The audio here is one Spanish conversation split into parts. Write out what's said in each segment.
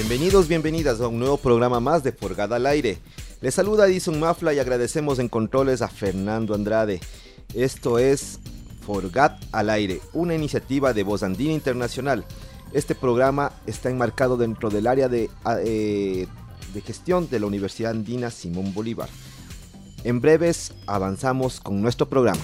Bienvenidos, bienvenidas a un nuevo programa más de Forgada al Aire. Les saluda Edison Mafla y agradecemos en controles a Fernando Andrade. Esto es Forgat al Aire, una iniciativa de Voz Andina Internacional. Este programa está enmarcado dentro del área de, eh, de gestión de la Universidad Andina Simón Bolívar. En breves avanzamos con nuestro programa.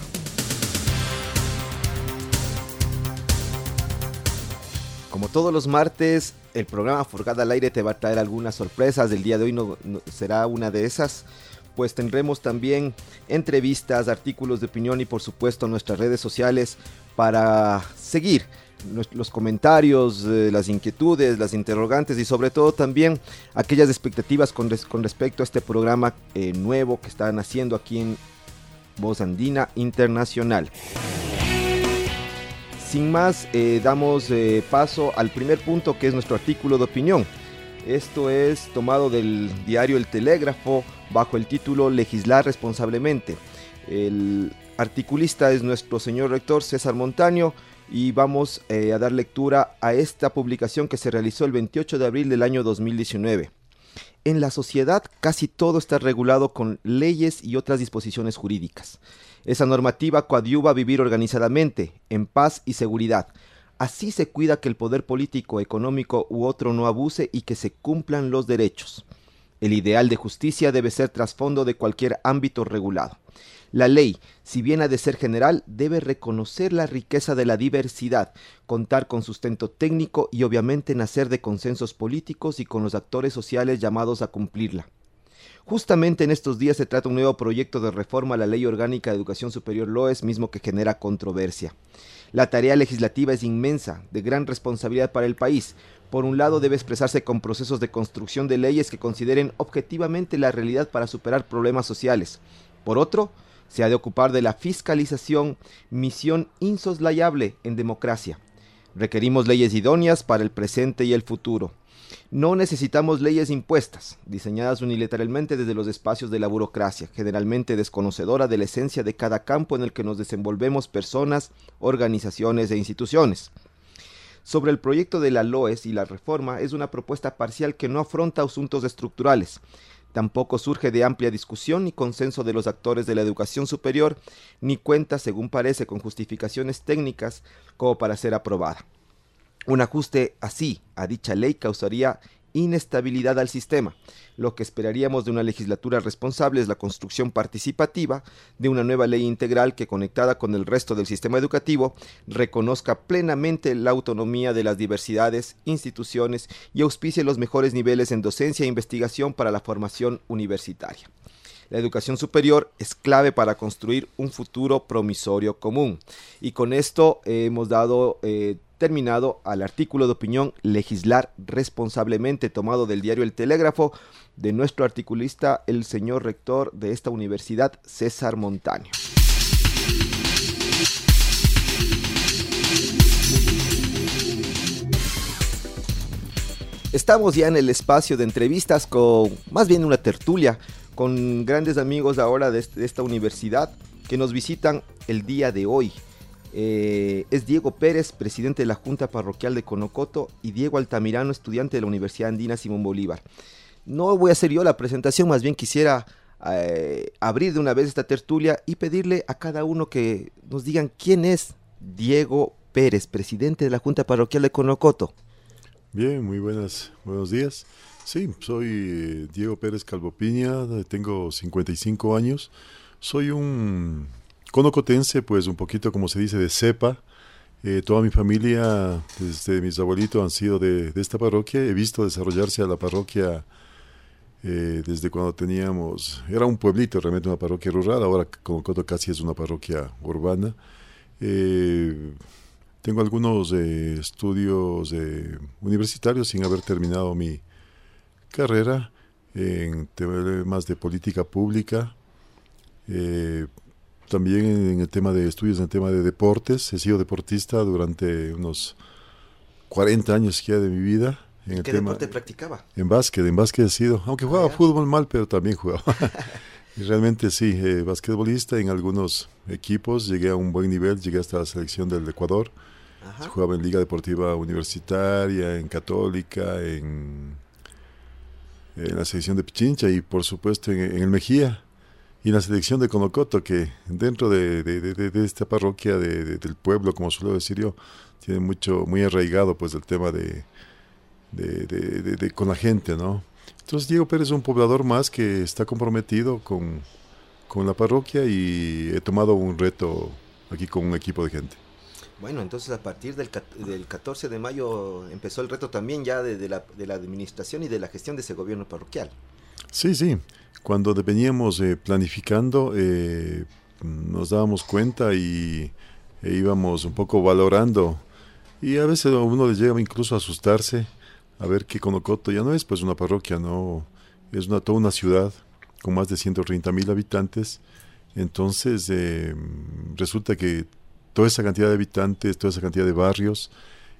Como todos los martes, el programa Forgada al Aire te va a traer algunas sorpresas. El día de hoy no, será una de esas. Pues tendremos también entrevistas, artículos de opinión y por supuesto nuestras redes sociales para seguir los comentarios, eh, las inquietudes, las interrogantes y sobre todo también aquellas expectativas con, con respecto a este programa eh, nuevo que están haciendo aquí en Voz Andina Internacional. Sin más, eh, damos eh, paso al primer punto que es nuestro artículo de opinión. Esto es tomado del diario El Telégrafo bajo el título Legislar responsablemente. El articulista es nuestro señor rector César Montaño y vamos eh, a dar lectura a esta publicación que se realizó el 28 de abril del año 2019. En la sociedad casi todo está regulado con leyes y otras disposiciones jurídicas. Esa normativa coadyuva a vivir organizadamente, en paz y seguridad. Así se cuida que el poder político, económico u otro no abuse y que se cumplan los derechos. El ideal de justicia debe ser trasfondo de cualquier ámbito regulado. La ley, si bien ha de ser general, debe reconocer la riqueza de la diversidad, contar con sustento técnico y obviamente nacer de consensos políticos y con los actores sociales llamados a cumplirla. Justamente en estos días se trata un nuevo proyecto de reforma a la Ley Orgánica de Educación Superior LOES, mismo que genera controversia. La tarea legislativa es inmensa, de gran responsabilidad para el país. Por un lado, debe expresarse con procesos de construcción de leyes que consideren objetivamente la realidad para superar problemas sociales. Por otro, se ha de ocupar de la fiscalización, misión insoslayable en democracia. Requerimos leyes idóneas para el presente y el futuro. No necesitamos leyes impuestas, diseñadas unilateralmente desde los espacios de la burocracia, generalmente desconocedora de la esencia de cada campo en el que nos desenvolvemos personas, organizaciones e instituciones. Sobre el proyecto de la LOES y la reforma es una propuesta parcial que no afronta asuntos estructurales. Tampoco surge de amplia discusión ni consenso de los actores de la educación superior, ni cuenta, según parece, con justificaciones técnicas como para ser aprobada. Un ajuste así a dicha ley causaría inestabilidad al sistema. Lo que esperaríamos de una legislatura responsable es la construcción participativa de una nueva ley integral que conectada con el resto del sistema educativo reconozca plenamente la autonomía de las diversidades, instituciones y auspicie los mejores niveles en docencia e investigación para la formación universitaria. La educación superior es clave para construir un futuro promisorio común. Y con esto hemos dado eh, terminado al artículo de opinión Legislar responsablemente tomado del diario El Telégrafo de nuestro articulista, el señor rector de esta universidad, César Montaño. Estamos ya en el espacio de entrevistas con más bien una tertulia con grandes amigos ahora de, de esta universidad que nos visitan el día de hoy. Eh, es Diego Pérez, presidente de la Junta Parroquial de Conocoto, y Diego Altamirano, estudiante de la Universidad Andina Simón Bolívar. No voy a hacer yo la presentación, más bien quisiera eh, abrir de una vez esta tertulia y pedirle a cada uno que nos digan quién es Diego Pérez, presidente de la Junta Parroquial de Conocoto. Bien, muy buenas, buenos días. Sí, soy eh, Diego Pérez Calvopiña, tengo 55 años, soy un conocotense, pues un poquito como se dice de cepa. Eh, toda mi familia, desde mis abuelitos, han sido de, esta parroquia. He visto desarrollarse a la parroquia eh, desde cuando teníamos, era un pueblito, realmente una parroquia rural, ahora Conocoto casi es una parroquia urbana. Eh, tengo algunos estudios universitarios sin haber terminado mi carrera en temas de política pública, también en el tema de estudios en el tema de deportes. He sido deportista durante unos 40 años ya de mi vida. En ¿Qué deporte practicaba? En básquet, en básquet he sido, aunque jugaba ah, fútbol mal, pero también jugaba. y realmente sí, eh, basquetbolista en algunos equipos, llegué a un buen nivel, llegué hasta la selección del Ecuador. Jugaba en Liga Deportiva Universitaria, en Católica, en, en la selección de Pichincha y por supuesto en, el Mejía y la selección de Conocoto, que dentro de, de esta parroquia del pueblo, como suelo decir yo, tiene mucho, muy arraigado pues el tema de, de, con la gente, ¿no? Entonces Diego Pérez es un poblador más que está comprometido con, con la parroquia y he tomado un reto aquí con un equipo de gente. Bueno, entonces a partir del, del 14 de mayo empezó el reto también ya de, la, de la administración y de la gestión de ese gobierno parroquial. Sí, sí. Cuando veníamos eh, planificando, eh, nos dábamos cuenta y e íbamos un poco valorando y a veces a uno le llega incluso a asustarse a ver que Conocoto ya no es pues una parroquia, no, es una, toda una ciudad con más de 130 mil habitantes. Entonces eh, resulta que toda esa cantidad de habitantes, toda esa cantidad de barrios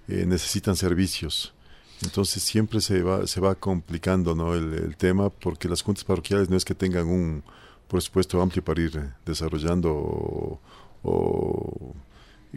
eh, necesitan servicios. Entonces siempre se va, se va complicando ¿no? el, tema porque las juntas parroquiales no es que tengan un presupuesto amplio para ir desarrollando o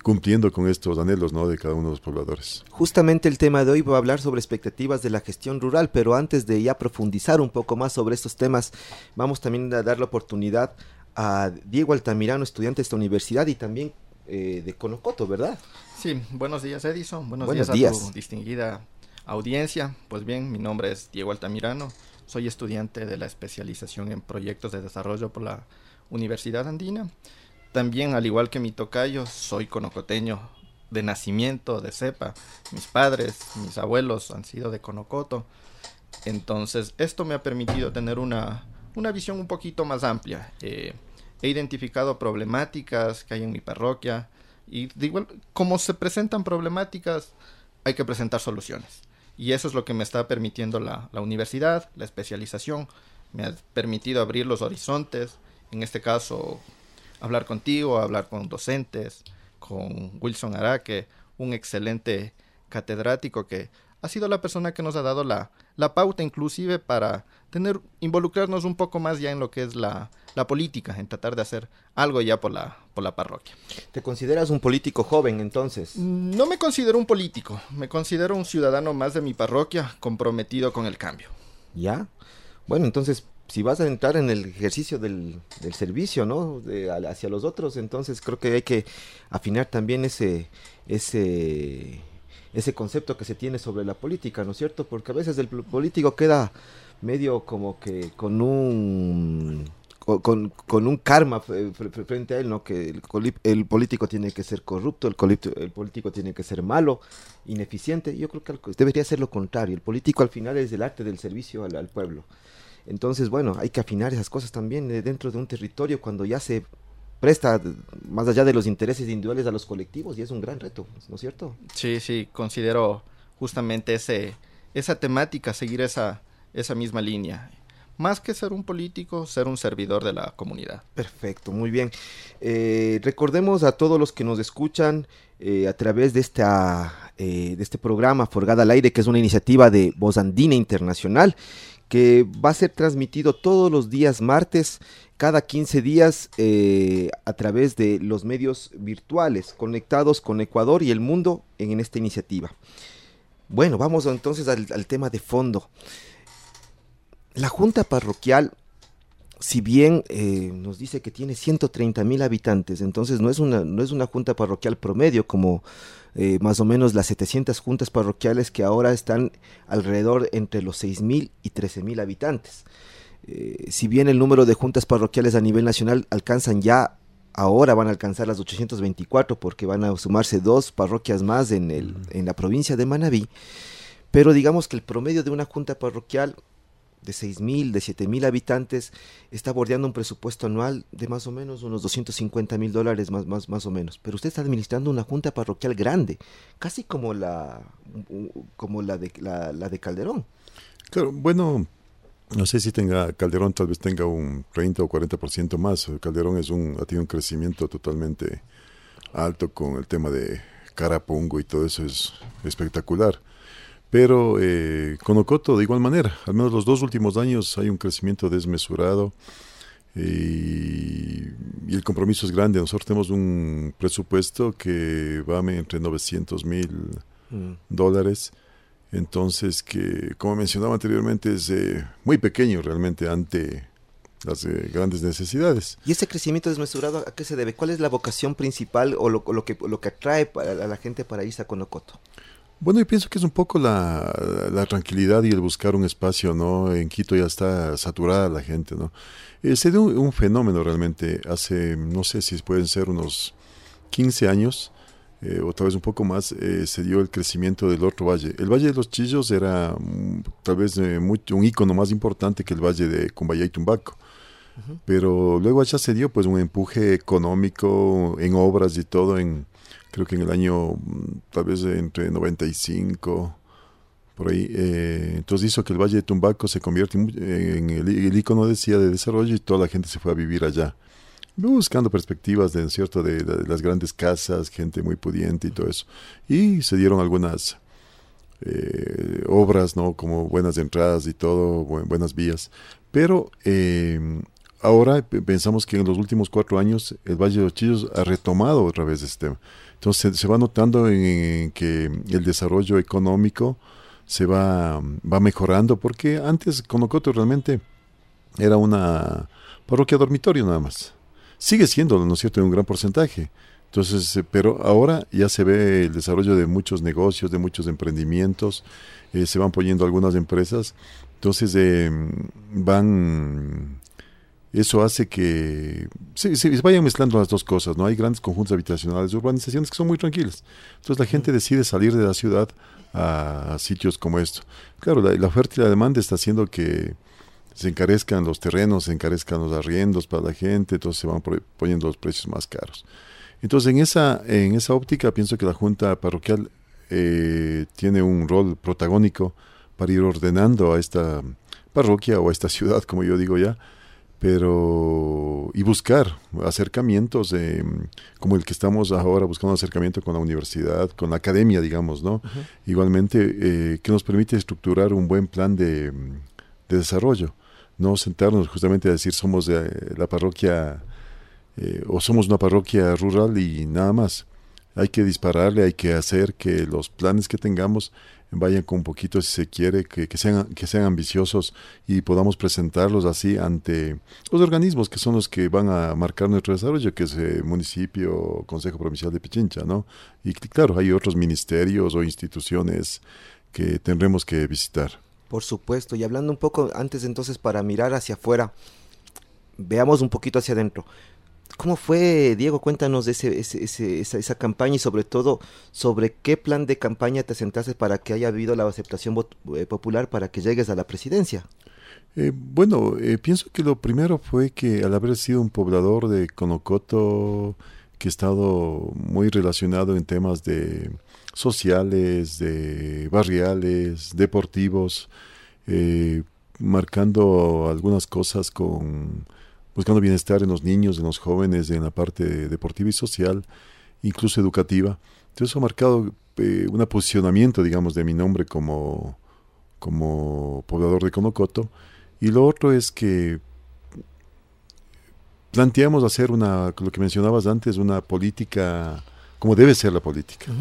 cumpliendo con estos anhelos ¿no? de cada uno de los pobladores. Justamente el tema de hoy va a hablar sobre expectativas de la gestión rural, pero antes de ya profundizar un poco más sobre estos temas, vamos también a dar la oportunidad a Diego Altamirano, estudiante de esta universidad y también eh, de Conocoto, ¿verdad? Sí, buenos días Edison, buenos, días, días a tu distinguida audiencia. Pues bien, mi nombre es Diego Altamirano, soy estudiante de la especialización en proyectos de desarrollo por la Universidad Andina también, al igual que mi tocayo, soy conocoteño de nacimiento, de cepa. Mis padres, mis abuelos han sido de Conocoto. Entonces, esto me ha permitido tener una, una visión un poquito más amplia. Eh, he identificado problemáticas que hay en mi parroquia y como se presentan problemáticas, hay que presentar soluciones. Y eso es lo que me está permitiendo la, la universidad, la especialización. Me ha permitido abrir los horizontes, en este caso hablar contigo, hablar con docentes, con Wilson Araque, un excelente catedrático que ha sido la persona que nos ha dado la, la pauta inclusive para tener, involucrarnos un poco más ya en lo que es la, la política, en tratar de hacer algo ya por la, por la parroquia. ¿Te consideras un político joven entonces? No me considero un político, me considero un ciudadano más de mi parroquia comprometido con el cambio. ¿Ya? Bueno, entonces si vas a entrar en el ejercicio del, servicio, ¿no? hacia los otros, entonces creo que hay que afinar también ese, ese, ese concepto que se tiene sobre la política, ¿no es cierto? Porque a veces el político queda medio como que con un con, con un karma frente a él, ¿no? Que el, político tiene que ser corrupto, el, el político tiene que ser malo, ineficiente. Yo creo que debería ser lo contrario. El político al final es el arte del servicio al pueblo. Entonces, bueno, hay que afinar esas cosas también eh, dentro de un territorio cuando ya se presta más allá de los intereses individuales a los colectivos y es un gran reto, ¿no es cierto? Sí, sí, considero justamente ese, esa temática, seguir esa, esa misma línea. Más que ser un político, ser un servidor de la comunidad. Perfecto, muy bien. Eh, recordemos a todos los que nos escuchan eh, a través de, esta, de este programa Forgada al Aire, que es una iniciativa de Voz Andina Internacional, que va a ser transmitido todos los días martes, cada 15 días, eh, a través de los medios virtuales conectados con Ecuador y el mundo en, esta iniciativa. Bueno, vamos entonces al, tema de fondo. La Junta Parroquial si bien eh, nos dice que tiene 130 mil habitantes, entonces no es, una, no es una junta parroquial promedio como eh, más o menos las 700 juntas parroquiales que ahora están alrededor entre los 6 mil y 13 mil habitantes. Eh, si bien el número de juntas parroquiales a nivel nacional alcanzan ya, ahora van a alcanzar las 824 porque van a sumarse dos parroquias más en, el, en la provincia de Manabí, pero digamos que el promedio de una junta parroquial de 6.000, de 7.000 habitantes, está bordeando un presupuesto anual de más o menos unos 250 mil dólares más, más, más o menos. Pero usted está administrando una junta parroquial grande, casi como la, como la, de, la, de Calderón. Claro, bueno, no sé si tenga Calderón, tal vez tenga un 30 o 40% más. Calderón es un, ha tenido un crecimiento totalmente alto con el tema de Carapungo y todo eso es espectacular. Pero eh, con Ocoto de igual manera, al menos los dos últimos años hay un crecimiento desmesurado y, el compromiso es grande. Nosotros tenemos un presupuesto que va entre 900 mil mm. dólares. Entonces, que como mencionaba anteriormente, es eh, muy pequeño realmente ante las eh, grandes necesidades. ¿Y ese crecimiento desmesurado a qué se debe? ¿Cuál es la vocación principal o lo, que, lo que atrae a la gente para irse a Conocoto? Bueno, yo pienso que es un poco la, tranquilidad y el buscar un espacio, ¿no? En Quito ya está saturada la gente, ¿no? Eh, se dio un, fenómeno realmente hace, no sé si pueden ser unos 15 años, eh, o tal vez un poco más, eh, se dio el crecimiento del otro valle. El Valle de los Chillos era mm, tal vez un icono más importante que el Valle de Cumbayá y Tumbaco. Pero luego allá se dio pues un empuje económico en obras y todo en creo que en el año mm, tal vez entre 95 por ahí eh, entonces hizo que el Valle de Tumbaco se convierte en el, icono decía de desarrollo y toda la gente se fue a vivir allá buscando perspectivas de cierto de, las grandes casas gente muy pudiente y todo eso. Y se dieron algunas eh, obras no como buenas entradas y todo buenas vías. Pero eh, ahora pensamos que en los últimos cuatro años el Valle de los Chillos ha retomado otra vez este tema entonces se va notando en, que el desarrollo económico se va, va mejorando, porque antes Conocoto realmente era una parroquia dormitorio nada más. Sigue siendo, ¿no es cierto?, en un gran porcentaje. Entonces, eh, pero ahora ya se ve el desarrollo de muchos negocios, de muchos emprendimientos, eh, se van poniendo algunas empresas, entonces eh, van eso hace que se, vayan mezclando las dos cosas, ¿no? Hay grandes conjuntos habitacionales, urbanizaciones que son muy tranquilas. Entonces la gente decide salir de la ciudad a, sitios como esto. Claro, la, oferta y la demanda está haciendo que se encarezcan los terrenos, se encarezcan los arriendos para la gente, entonces se van poniendo los precios más caros. Entonces en esa, en esa óptica pienso que la Junta Parroquial eh, tiene un rol protagónico para ir ordenando a esta parroquia o a esta ciudad, como yo digo ya, pero y buscar acercamientos como el que estamos ahora buscando acercamiento con la universidad con la academia digamos no igualmente eh, que nos permite estructurar un buen plan de, desarrollo no sentarnos justamente a decir somos de la parroquia eh, o somos una parroquia rural y nada más hay que dispararle hay que hacer que los planes que tengamos vayan con un poquito, si se quiere, que, sean, que sean ambiciosos y podamos presentarlos así ante los organismos que son los que van a marcar nuestro desarrollo, que es el municipio, Consejo Provincial de Pichincha, ¿no? Y claro, hay otros ministerios o instituciones que tendremos que visitar. Por supuesto, y hablando un poco antes entonces para mirar hacia afuera, veamos un poquito hacia adentro. ¿Cómo fue, Diego? Cuéntanos de ese, esa, campaña y sobre todo sobre qué plan de campaña te sentaste para que haya habido la aceptación eh, popular para que llegues a la presidencia. Eh, bueno, eh, pienso que lo primero fue que al haber sido un poblador de Conocoto, que he estado muy relacionado en temas de sociales, de barriales, deportivos, marcando algunas cosas con buscando bienestar en los niños, en los jóvenes, en la parte deportiva y social, incluso educativa. Entonces eso ha marcado eh, un posicionamiento, digamos, de mi nombre como, como poblador de Conocoto. Y lo otro es que planteamos hacer una, lo que mencionabas antes, una política como debe ser la política.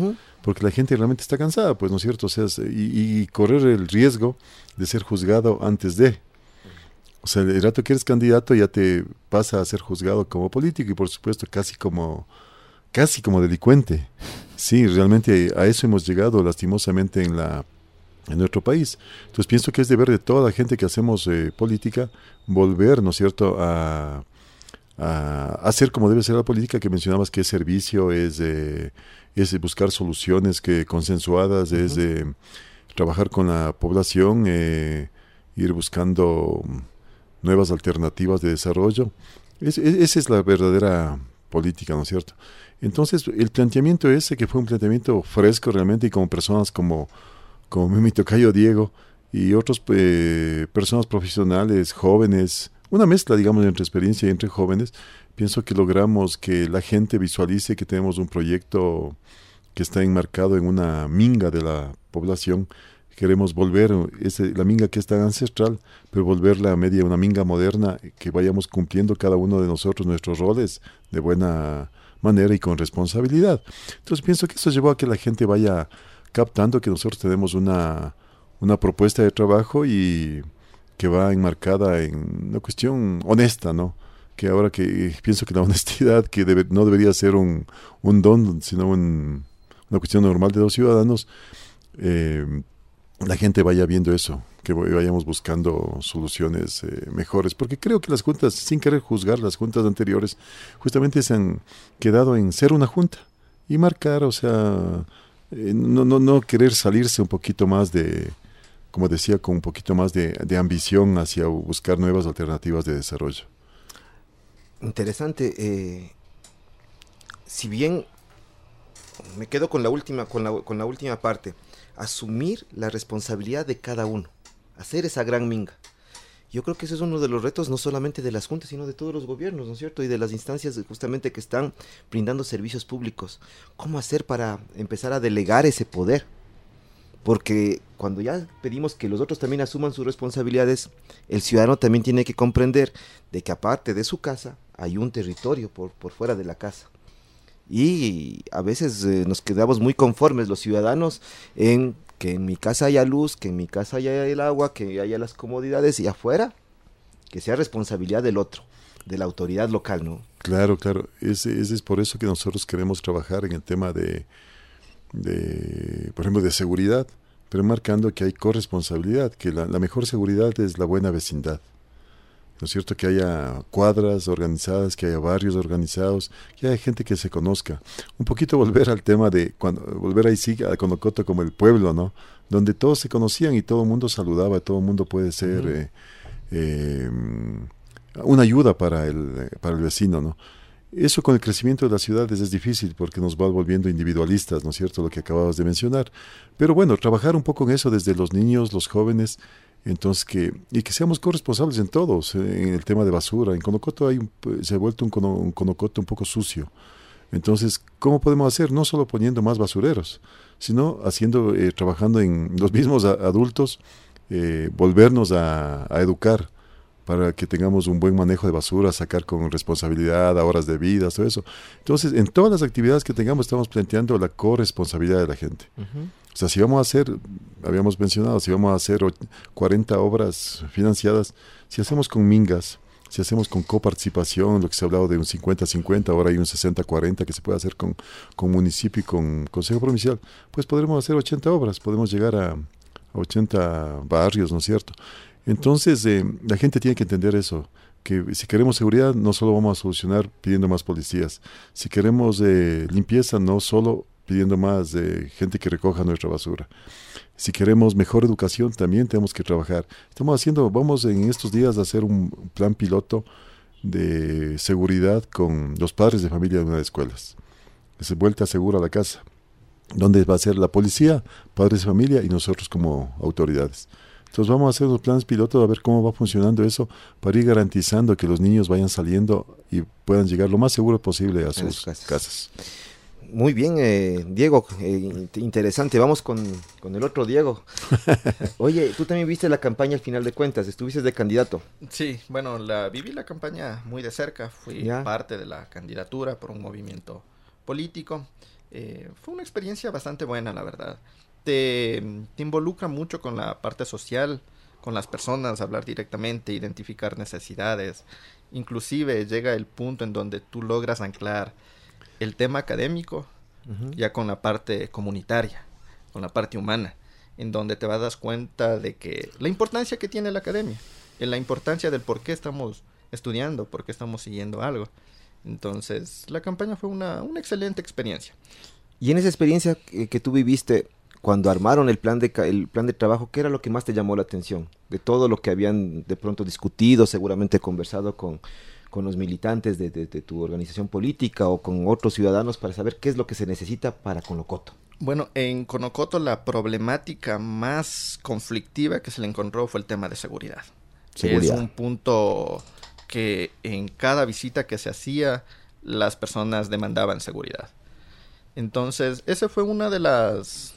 Porque la gente realmente está cansada, pues, ¿no es cierto? O sea, y, y correr el riesgo de ser juzgado antes de. O sea, el rato que eres candidato ya te pasa a ser juzgado como político y por supuesto casi como casi como delincuente. Sí, realmente a eso hemos llegado lastimosamente en la en nuestro país. Entonces pienso que es deber de toda la gente que hacemos eh, política volver, ¿no es cierto?, a, hacer como debe ser la política que mencionabas que es servicio, es, eh, es buscar soluciones que consensuadas, es trabajar con la población. Eh, ir buscando nuevas alternativas de desarrollo. esa es la verdadera política, ¿no es cierto? Entonces, el planteamiento ese, que fue un planteamiento fresco realmente, y como personas como, como mi tocayo Diego y otras eh, personas profesionales, jóvenes, una mezcla, digamos, entre experiencia y entre jóvenes, pienso que logramos que la gente visualice que tenemos un proyecto que está enmarcado en una minga de la población. Queremos volver ese, la minga que es tan ancestral, pero volverla a media una minga moderna, que vayamos cumpliendo cada uno de nosotros nuestros roles de buena manera y con responsabilidad. Entonces pienso que eso llevó a que la gente vaya captando que nosotros tenemos una, una propuesta de trabajo y que va enmarcada en una cuestión honesta, ¿no? Que ahora que pienso que la honestidad, que no debería ser un, un don, sino una cuestión normal de los ciudadanos, eh, la gente vaya viendo eso, que vayamos buscando soluciones eh, mejores, porque creo que las juntas, sin querer juzgar las juntas anteriores, justamente se han quedado en ser una junta y marcar, o sea, eh, no, no, no querer salirse un poquito más de, como decía, con un poquito más de, ambición hacia buscar nuevas alternativas de desarrollo. Interesante. Eh, si bien me quedo con la última, con la, con la última parte, asumir la responsabilidad de cada uno, hacer esa gran minga. Yo creo que ese es uno de los retos no solamente de las juntas, sino de todos los gobiernos, ¿no es cierto? Y de las instancias justamente que están brindando servicios públicos. ¿Cómo hacer para empezar a delegar ese poder? Porque cuando ya pedimos que los otros también asuman sus responsabilidades, el ciudadano también tiene que comprender de que aparte de su casa hay un territorio por, por fuera de la casa. Y a veces eh, nos quedamos muy conformes los ciudadanos en que en mi casa haya luz, que en mi casa haya el agua, que haya las comodidades y afuera, que sea responsabilidad del otro, de la autoridad local, ¿no? Claro, claro. Ese, es por eso que nosotros queremos trabajar en el tema de, de, por ejemplo, de seguridad, pero marcando que hay corresponsabilidad, que la, mejor seguridad es la buena vecindad. ¿No es cierto? Que haya cuadras organizadas, que haya barrios organizados, que haya gente que se conozca. Un poquito volver al tema de, cuando, volver ahí sí a Conocoto como el pueblo, ¿no? Donde todos se conocían y todo el mundo saludaba, todo el mundo puede ser eh, eh, una ayuda para el, para el vecino, ¿no? Eso con el crecimiento de las ciudades es difícil porque nos va volviendo individualistas, ¿no es cierto? Lo que acababas de mencionar. Pero bueno, trabajar un poco en eso desde los niños, los jóvenes, entonces que y que seamos corresponsables en todos, en el tema de basura. En Conocoto hay se ha vuelto un, Conocoto un poco sucio. Entonces, ¿cómo podemos hacer? No solo poniendo más basureros, sino haciendo, eh, trabajando en los mismos adultos, eh, volvernos a educar para que tengamos un buen manejo de basura, sacar con responsabilidad a horas de vida, todo eso. Entonces, en todas las actividades que tengamos estamos planteando la corresponsabilidad de la gente. O sea, si vamos a hacer, habíamos mencionado, si vamos a hacer 40 obras financiadas, si hacemos con mingas, si hacemos con coparticipación, lo que se ha hablado de un 50-50, ahora hay un 60-40 que se puede hacer con, con municipio y con consejo provincial, pues podremos hacer 80 obras, podemos llegar a, a 80 barrios, ¿no es cierto? Entonces, eh, la gente tiene que entender eso, que si queremos seguridad, no solo vamos a solucionar pidiendo más policías. Si queremos eh, limpieza, no solo pidiendo más eh, gente que recoja nuestra basura. Si queremos mejor educación, también tenemos que trabajar. Estamos haciendo, vamos en estos días a hacer un plan piloto de seguridad con los padres de familia de una de las escuelas. Es vuelta segura a la casa, donde va a ser la policía, padres de familia y nosotros como autoridades. Entonces vamos a hacer los planes pilotos a ver cómo va funcionando eso para ir garantizando que los niños vayan saliendo y puedan llegar lo más seguro posible a sus casas. Muy bien, eh, Diego, eh, interesante. Vamos con, el otro Diego. Oye, tú también viste la campaña al final de cuentas, estuviste de candidato. Sí, bueno, la viví la campaña muy de cerca, fui parte de la candidatura por un movimiento político. Eh, fue una experiencia bastante buena, la verdad te, involucra mucho con la parte social, con las personas, hablar directamente, identificar necesidades. Inclusive llega el punto en donde tú logras anclar el tema académico ya con la parte comunitaria, con la parte humana, en donde te vas a dar cuenta de que la importancia que tiene la academia, en la importancia del por qué estamos estudiando, por qué estamos siguiendo algo. Entonces, la campaña fue una, una excelente experiencia. Y en esa experiencia que, que tú viviste, cuando armaron el plan de el plan de trabajo, ¿qué era lo que más te llamó la atención? De todo lo que habían de pronto discutido, seguramente conversado con, con los militantes de, tu organización política o con otros ciudadanos para saber qué es lo que se necesita para Conocoto. Bueno, en Conocoto la problemática más conflictiva que se le encontró fue el tema de seguridad. seguridad. Es un punto que en cada visita que se hacía las personas demandaban seguridad. Entonces, esa fue una de las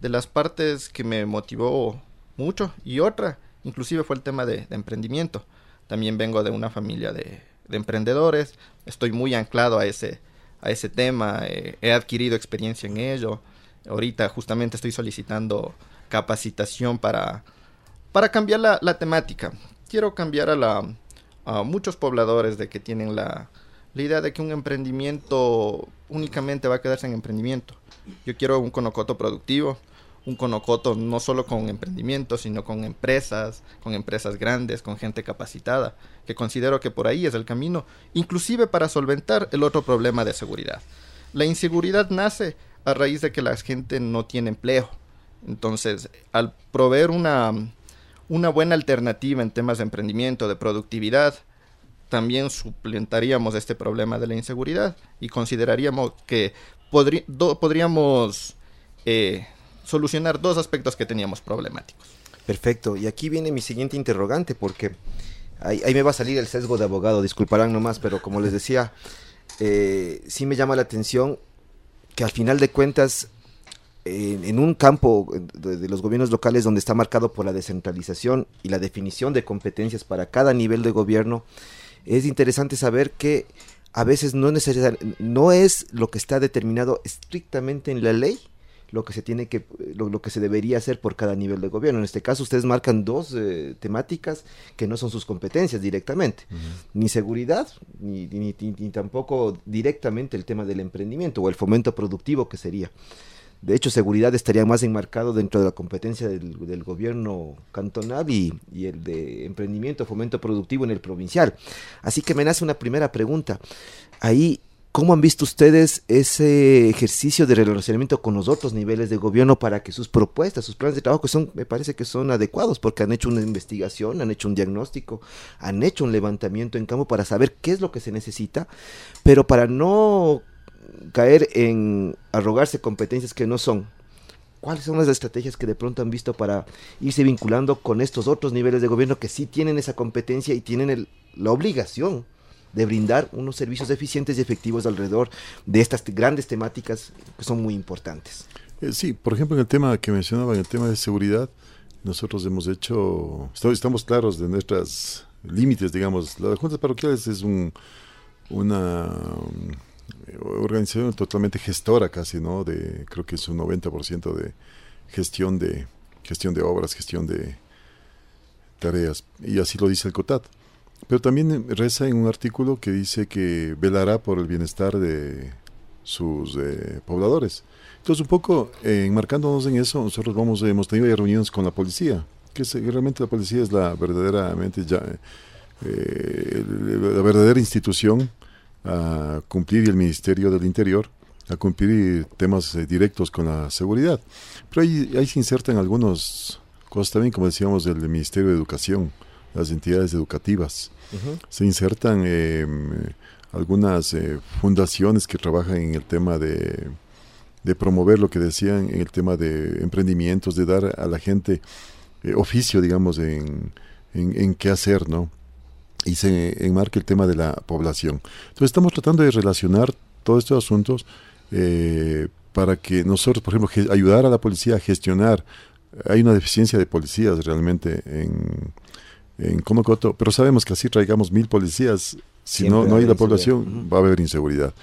de las partes que me motivó mucho y otra, inclusive fue el tema de emprendimiento. También vengo de una familia de, emprendedores, estoy muy anclado a ese, a ese tema, eh, he adquirido experiencia en ello. Ahorita justamente estoy solicitando capacitación para, para cambiar la, temática. Quiero cambiar a, la, a muchos pobladores de que tienen la, la idea de que un emprendimiento únicamente va a quedarse en emprendimiento. Yo quiero un conocoto productivo, un conocoto no solo con emprendimientos, sino con empresas, con empresas grandes, con gente capacitada, que considero que por ahí es el camino, inclusive para solventar el otro problema de seguridad. La inseguridad nace a raíz de que la gente no tiene empleo. Entonces, al proveer una, una buena alternativa en temas de emprendimiento, de productividad, también suplentaríamos este problema de la inseguridad y consideraríamos que podríamos eh, solucionar dos aspectos que teníamos problemáticos. Perfecto, y aquí viene mi siguiente interrogante, porque ahí, me va a salir el sesgo de abogado, disculparán nomás, pero como les decía, eh, sí me llama la atención que al final de cuentas, en un campo de, los gobiernos locales donde está marcado por la descentralización y la definición de competencias para cada nivel de gobierno, es interesante saber que a veces no, no es lo que está determinado estrictamente en la ley, lo que se tiene que lo, que se debería hacer por cada nivel de gobierno en este caso ustedes marcan dos eh, temáticas que no son sus competencias directamente ni seguridad ni, ni, tampoco directamente el tema del emprendimiento o el fomento productivo que sería de hecho, seguridad estaría más enmarcado dentro de la competencia del, gobierno cantonal y, y, el de emprendimiento, fomento productivo en el provincial. Así que me nace una primera pregunta. Ahí, ¿Cómo han visto ustedes ese ejercicio de relacionamiento con los otros niveles de gobierno para que sus propuestas, sus planes de trabajo, que son, me parece que son adecuados, porque han hecho una investigación, han hecho un diagnóstico, han hecho un levantamiento en campo para saber qué es lo que se necesita, pero para no caer en arrogarse competencias que no son, ¿Cuáles son las estrategias que de pronto han visto para irse vinculando con estos otros niveles de gobierno que sí tienen esa competencia y tienen la obligación de brindar unos servicios eficientes y efectivos alrededor de estas grandes temáticas que son muy importantes. Eh, sí, por ejemplo, en el tema que mencionaba, en el tema de seguridad, nosotros hemos hecho, estamos claros de nuestros límites, digamos. Las juntas parroquiales es un, una organización totalmente gestora casi, ¿no? De, creo que es un 90% de gestión de gestión de obras, gestión de tareas. Y así lo dice el COTAT. Pero también reza en un artículo que dice que velará por el bienestar de sus eh, pobladores. Entonces, un poco eh, enmarcándonos en eso, nosotros vamos, hemos tenido reuniones con la policía, que realmente la policía es la verdaderamente ya, eh, la verdadera institución a cumplir el Ministerio del Interior a cumplir temas directos con la seguridad. Pero ahí, ahí se insertan algunos cosas también, como decíamos, del Ministerio de Educación las entidades educativas. Se insertan em, algunas eh, fundaciones que trabajan en el tema de, de, promover lo que decían en el tema de emprendimientos, de dar a la gente eh, oficio, digamos, en, en, qué hacer, ¿no? Y se enmarca el tema de la población. Entonces estamos tratando de relacionar todos estos asuntos eh, para que nosotros, por ejemplo, ayudar a la policía a gestionar. Hay una deficiencia de policías realmente en, en Conocoto, pero sabemos que así traigamos mil policías, si no, no hay la población, va a haber inseguridad.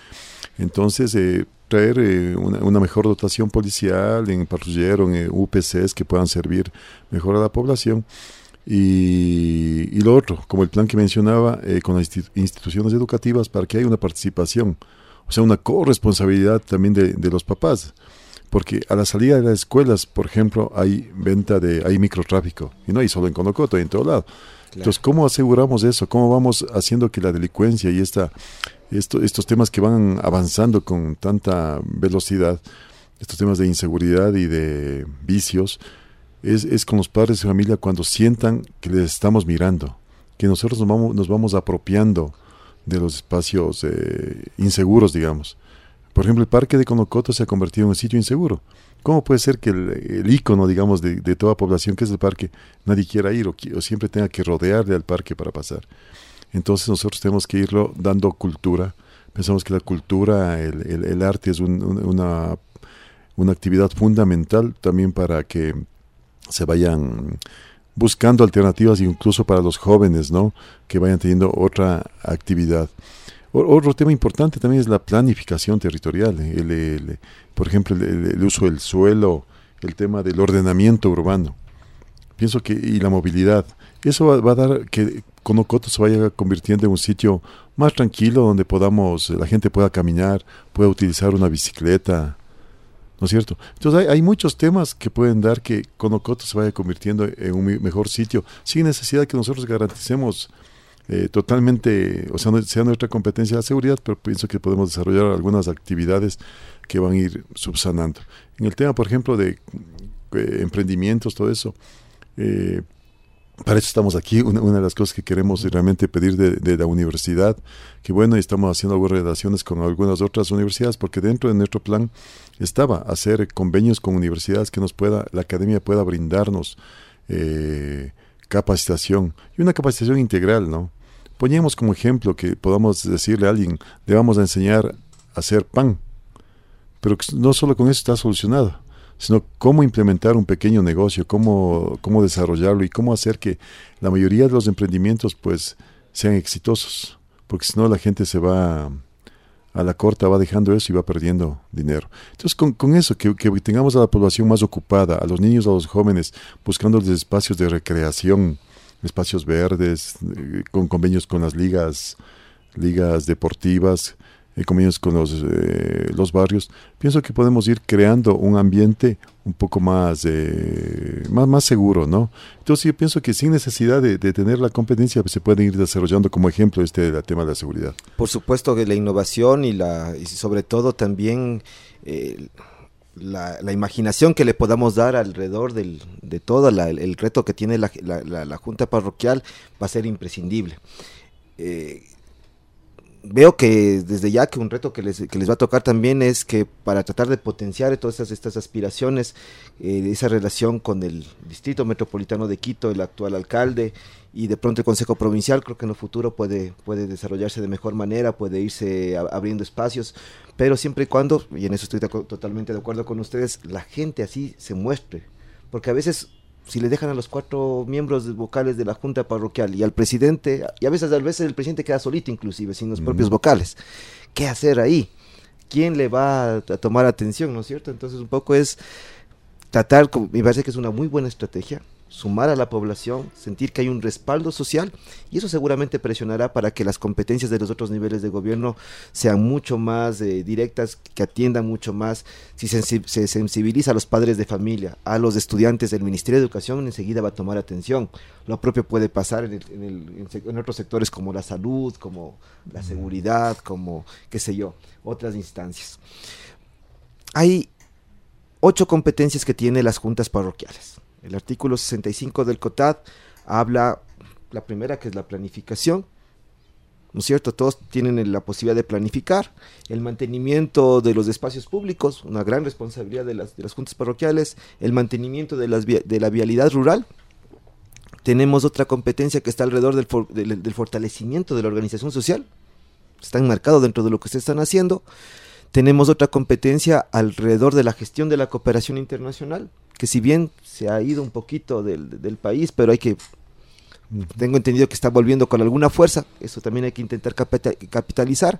Entonces, eh, traer eh, una, mejor dotación policial en patrullero, en UPCs que puedan servir mejor a la población. Y, y lo otro, como el plan que mencionaba, eh, con las instituciones educativas para que haya una participación, o sea, una corresponsabilidad también de, de los papás porque a la salida de las escuelas, por ejemplo, hay venta de, hay microtráfico, y no hay solo en Conocoto, hay en todo lado. Entonces, ¿cómo aseguramos eso? ¿Cómo vamos haciendo que la delincuencia y esta, esto, estos temas que van avanzando con tanta velocidad, estos temas de inseguridad y de vicios, es, es, con los padres de familia cuando sientan que les estamos mirando, que nosotros nos vamos, nos vamos apropiando de los espacios eh, inseguros, digamos. Por ejemplo, el parque de Conocoto se ha convertido en un sitio inseguro. ¿Cómo puede ser que el, el icono, digamos, de, de, toda población que es el parque, nadie quiera ir o, siempre tenga que rodearle al parque para pasar? Entonces nosotros tenemos que irlo dando cultura. Pensamos que la cultura, el, el, el arte es un, una, una actividad fundamental también para que se vayan buscando alternativas incluso para los jóvenes, ¿no? Que vayan teniendo otra actividad. Otro tema importante también es la planificación territorial. El, el, por ejemplo, el, uso del suelo, el tema del ordenamiento urbano. Pienso que, y la movilidad. Eso va, va a dar que Conocoto se vaya convirtiendo en un sitio más tranquilo donde podamos, la gente pueda caminar, pueda utilizar una bicicleta, ¿no es cierto? Entonces hay, hay, muchos temas que pueden dar que Conocoto se vaya convirtiendo en un mejor sitio, sin necesidad que nosotros garanticemos eh, totalmente, o sea, no, sea nuestra competencia la seguridad, pero pienso que podemos desarrollar algunas actividades que van a ir subsanando. En el tema, por ejemplo, de eh, emprendimientos, todo eso, eh, para eso estamos aquí. Una, de las cosas que queremos realmente pedir de, de, la universidad, que bueno, estamos haciendo algunas relaciones con algunas otras universidades, porque dentro de nuestro plan estaba hacer convenios con universidades que nos pueda, la academia pueda brindarnos eh, capacitación y una capacitación integral, ¿no? Poníamos como ejemplo que podamos decirle a alguien, le vamos a enseñar a hacer pan, pero no solo con eso está solucionado sino cómo implementar un pequeño negocio, cómo, cómo desarrollarlo y cómo hacer que la mayoría de los emprendimientos pues sean exitosos, porque si no la gente se va a la corta, va dejando eso y va perdiendo dinero. Entonces con, con eso, que, que, tengamos a la población más ocupada, a los niños, a los jóvenes, buscando los espacios de recreación, espacios verdes, eh, con convenios con las ligas, ligas deportivas, eh, convenios con los, eh, los barrios, pienso que podemos ir creando un ambiente un poco más, eh, más, más seguro, ¿no? Entonces yo pienso que sin necesidad de, de tener la competencia pues, se pueden ir desarrollando como ejemplo este el tema de la seguridad. Por supuesto que la innovación y, la, y sobre todo también... La, la, imaginación que le podamos dar alrededor de todo la, el, el, reto que tiene la, la, Junta Parroquial va a ser imprescindible. Eh, veo que desde ya que un reto que les, que les, va a tocar también es que para tratar de potenciar todas estas, estas aspiraciones, eh, esa relación con el Distrito Metropolitano de Quito, el actual alcalde y de pronto el Consejo Provincial, creo que en el futuro puede, puede desarrollarse de mejor manera, puede irse abriendo espacios, pero siempre y cuando, y en eso estoy totalmente de acuerdo con ustedes, la gente así se muestre, porque a veces si le dejan a los cuatro miembros vocales de la junta parroquial y al presidente, y a veces a veces el presidente queda solito inclusive, sin los mm. propios vocales, ¿qué hacer ahí? ¿Quién le va a, a tomar atención, no es cierto? Entonces un poco es tratar, me parece que es una muy buena estrategia, sumar a la población, sentir que hay un respaldo social y eso seguramente presionará para que las competencias de los otros niveles de gobierno sean mucho más eh, directas, que atiendan mucho más. Si se, se, sensibiliza a los padres de familia, a los estudiantes del Ministerio de Educación, enseguida va a tomar atención. Lo propio puede pasar en, el, en, el, en otros sectores como la salud, como la seguridad, como qué sé yo, otras instancias. Hay ocho competencias que tienen las juntas parroquiales el artículo 65 del COTAD habla, la primera que es la planificación, ¿no es cierto? Todos tienen la posibilidad de planificar, el mantenimiento de los espacios públicos, una gran responsabilidad de las, de las juntas parroquiales, el mantenimiento de, las, de la vialidad rural. Tenemos otra competencia que está alrededor del, del fortalecimiento de la organización social, está enmarcado dentro de lo que ustedes están haciendo. Tenemos otra competencia alrededor de la gestión de la cooperación internacional, que si bien se ha ido un poquito del, del país, pero hay que tengo entendido que está volviendo con alguna fuerza, eso también hay que intentar capitalizar.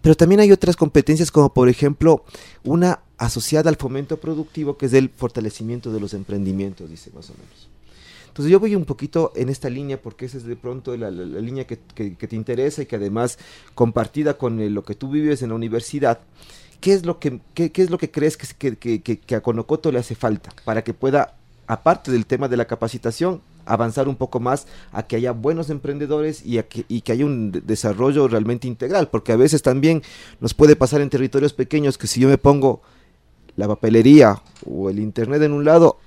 Pero también hay otras competencias como por ejemplo una asociada al fomento productivo que es el fortalecimiento de los emprendimientos, dice más o menos. Entonces yo voy un poquito en esta línea porque esa es de pronto la, la, la línea que, que, que, te interesa y que además compartida con el, lo que tú vives en la universidad. ¿Qué es lo que, qué, qué es lo que crees que, que, a Conocoto le hace falta para que pueda, aparte del tema de la capacitación, avanzar un poco más a que haya buenos emprendedores y, a que, y que haya un desarrollo realmente integral? Porque a veces también nos puede pasar en territorios pequeños que si yo me pongo la papelería o el internet en un lado,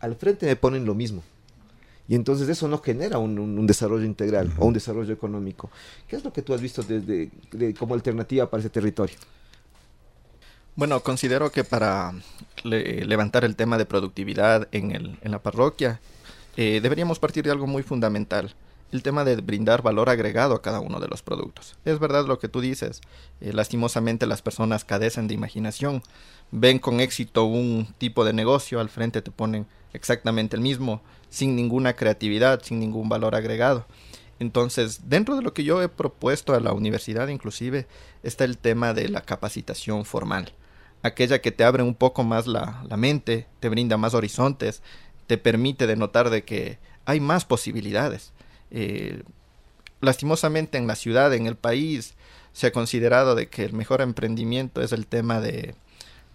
al frente me ponen lo mismo. Y entonces eso no genera un, desarrollo integral o un desarrollo económico. ¿Qué es lo que tú has visto desde, como alternativa para ese territorio? Bueno, considero que para levantar el tema de productividad en, el, en la parroquia, eh, deberíamos partir de algo muy fundamental, el tema de brindar valor agregado a cada uno de los productos. Es verdad lo que tú dices, eh, lastimosamente las personas cadecen de imaginación, ven con éxito un tipo de negocio, al frente te ponen exactamente el mismo, sin ninguna creatividad, sin ningún valor agregado. Entonces, dentro de lo que yo he propuesto a la universidad inclusive está el tema de la capacitación formal, aquella que te abre un poco más la, la mente, te brinda más horizontes, te permite denotar de que hay más posibilidades. Eh, lastimosamente en la ciudad, en el país, se ha considerado de que el mejor emprendimiento es el tema de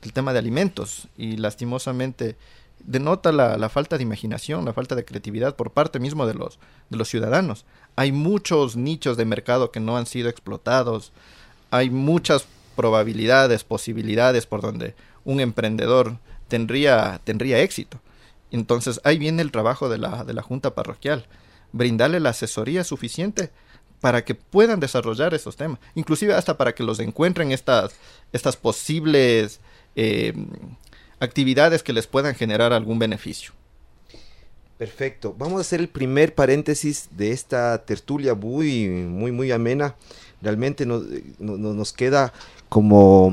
el tema de alimentos y lastimosamente denota la, la, falta de imaginación, la falta de creatividad por parte mismo de los, de los ciudadanos. Hay muchos nichos de mercado que no han sido explotados, hay muchas probabilidades, posibilidades por donde un emprendedor tendría, tendría éxito. Entonces ahí viene el trabajo de la, de la Junta Parroquial, brindarle la asesoría suficiente para que puedan desarrollar esos temas, inclusive hasta para que los encuentren estas, estas posibles eh, actividades que les puedan generar algún beneficio. Perfecto. Vamos a hacer el primer paréntesis de esta tertulia muy, muy, muy amena. Realmente nos, nos queda como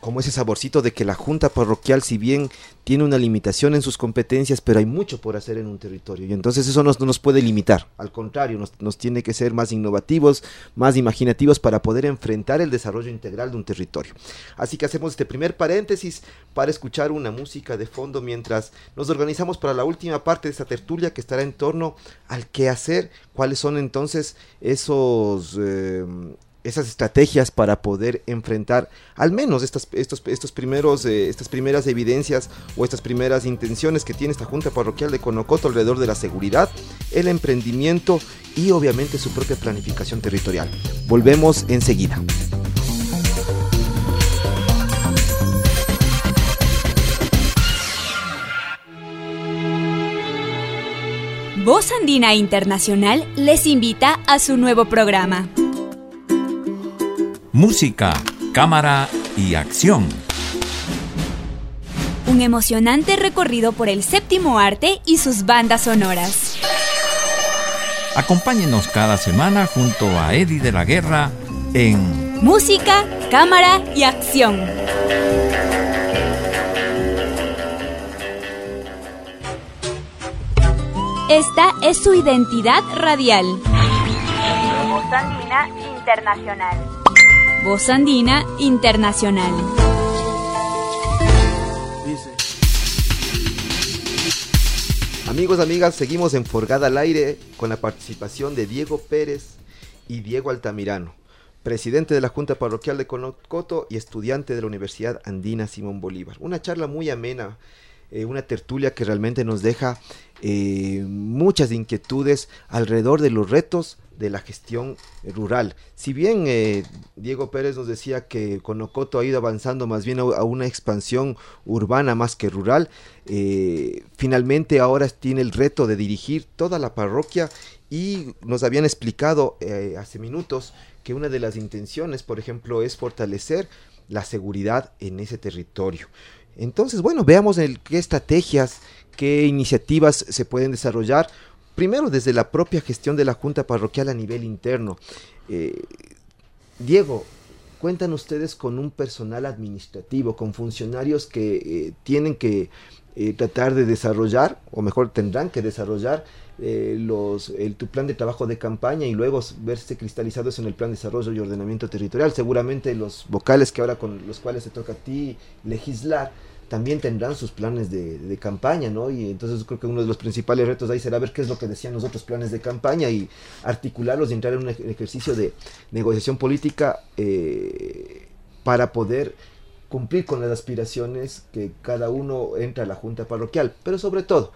como ese saborcito de que la junta parroquial, si bien tiene una limitación en sus competencias, pero hay mucho por hacer en un territorio. Y entonces eso no nos puede limitar. Al contrario, nos, nos, tiene que ser más innovativos, más imaginativos para poder enfrentar el desarrollo integral de un territorio. Así que hacemos este primer paréntesis para escuchar una música de fondo mientras nos organizamos para la última parte de esta tertulia que estará en torno al qué hacer, cuáles son entonces esos... Eh, esas estrategias para poder enfrentar al menos estas, estos, estos primeros, eh, estas primeras evidencias o estas primeras intenciones que tiene esta Junta Parroquial de Conocoto alrededor de la seguridad, el emprendimiento y obviamente su propia planificación territorial. Volvemos enseguida. Voz Andina Internacional les invita a su nuevo programa música, cámara y acción. Un emocionante recorrido por el séptimo arte y sus bandas sonoras. Acompáñenos cada semana junto a Eddie de la Guerra en Música, Cámara y Acción. Esta es su identidad radial. Voz Andina Internacional. Voz Andina Internacional. Amigos, amigas, seguimos en Forgada al Aire con la participación de Diego Pérez y Diego Altamirano, presidente de la Junta Parroquial de Conocoto y estudiante de la Universidad Andina Simón Bolívar. Una charla muy amena, eh, una tertulia que realmente nos deja eh, muchas inquietudes alrededor de los retos de la gestión rural. Si bien eh, Diego Pérez nos decía que Conocoto ha ido avanzando más bien a, una expansión urbana más que rural, eh, finalmente ahora tiene el reto de dirigir toda la parroquia y nos habían explicado eh, hace minutos que una de las intenciones, por ejemplo, es fortalecer la seguridad en ese territorio. Entonces, bueno, veamos qué estrategias, qué iniciativas se pueden desarrollar primero desde la propia gestión de la Junta Parroquial a nivel interno. Eh, Diego, cuentan ustedes con un personal administrativo, con funcionarios que eh, tienen que eh, tratar de desarrollar, o mejor tendrán que desarrollar el, tu plan de trabajo de campaña y luego verse cristalizados en el plan de desarrollo y ordenamiento territorial. Seguramente los vocales que ahora con los cuales te toca a ti legislar también tendrán sus planes de, campaña, ¿no? Y entonces creo que uno de los principales retos ahí será ver qué es lo que decían los otros planes de campaña y articularlos y entrar en un ejercicio de negociación política eh, para poder cumplir con las aspiraciones que cada uno entra a la junta parroquial, pero sobre todo,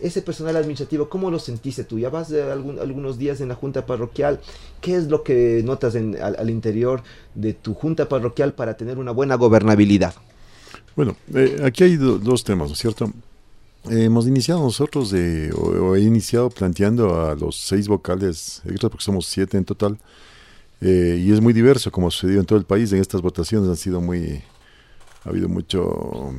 ese personal administrativo, ¿cómo lo sentiste tú? Ya vas de algunos días en la junta parroquial, ¿qué es lo que notas al interior de tu junta parroquial para tener una buena gobernabilidad? Bueno, eh, aquí hay dos temas, ¿no es cierto? hemos iniciado nosotros, de, o, he iniciado planteando a los seis vocales porque somos siete en total, eh, y es muy diverso, como ha sucedido en todo el país. En estas votaciones han sido muy. Ha habido mucho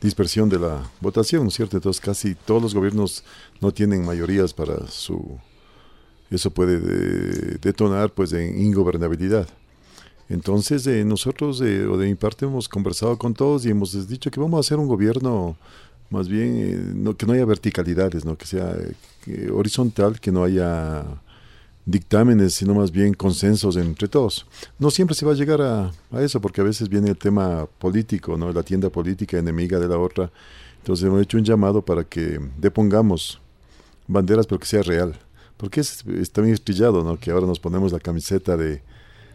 dispersión de la votación, ¿no es cierto? Entonces, casi todos los gobiernos no tienen mayorías para su. Eso puede detonar, pues, en ingobernabilidad. Entonces, eh, nosotros, eh, o de mi parte, hemos conversado con todos y hemos dicho que vamos a hacer un gobierno más bien eh, que no haya verticalidades, ¿no? que sea horizontal, que no haya dictámenes, sino más bien consensos entre todos. No siempre se va a llegar a, a, eso, porque a veces viene el tema político, ¿no? la tienda política enemiga de la otra. Entonces hemos hecho un llamado para que depongamos banderas, pero que sea real. Porque es, está bien estrellado, ¿no? que ahora nos ponemos la camiseta de,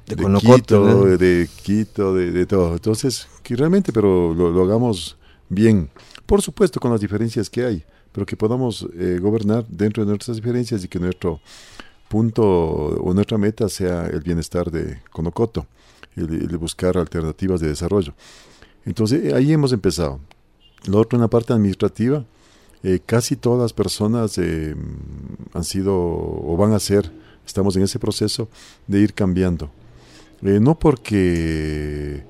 de, Quito, de Quito, de, todo. Entonces, que realmente, pero lo, hagamos bien. Por supuesto, con las diferencias que hay, pero que podamos eh, gobernar dentro de nuestras diferencias y que nuestro punto o nuestra meta sea el bienestar de Conocoto, el, de buscar alternativas de desarrollo. Entonces, ahí hemos empezado. Lo otro, en la parte administrativa, eh, casi todas las personas eh, han sido o van a ser, estamos en ese proceso de ir cambiando. Eh, no porque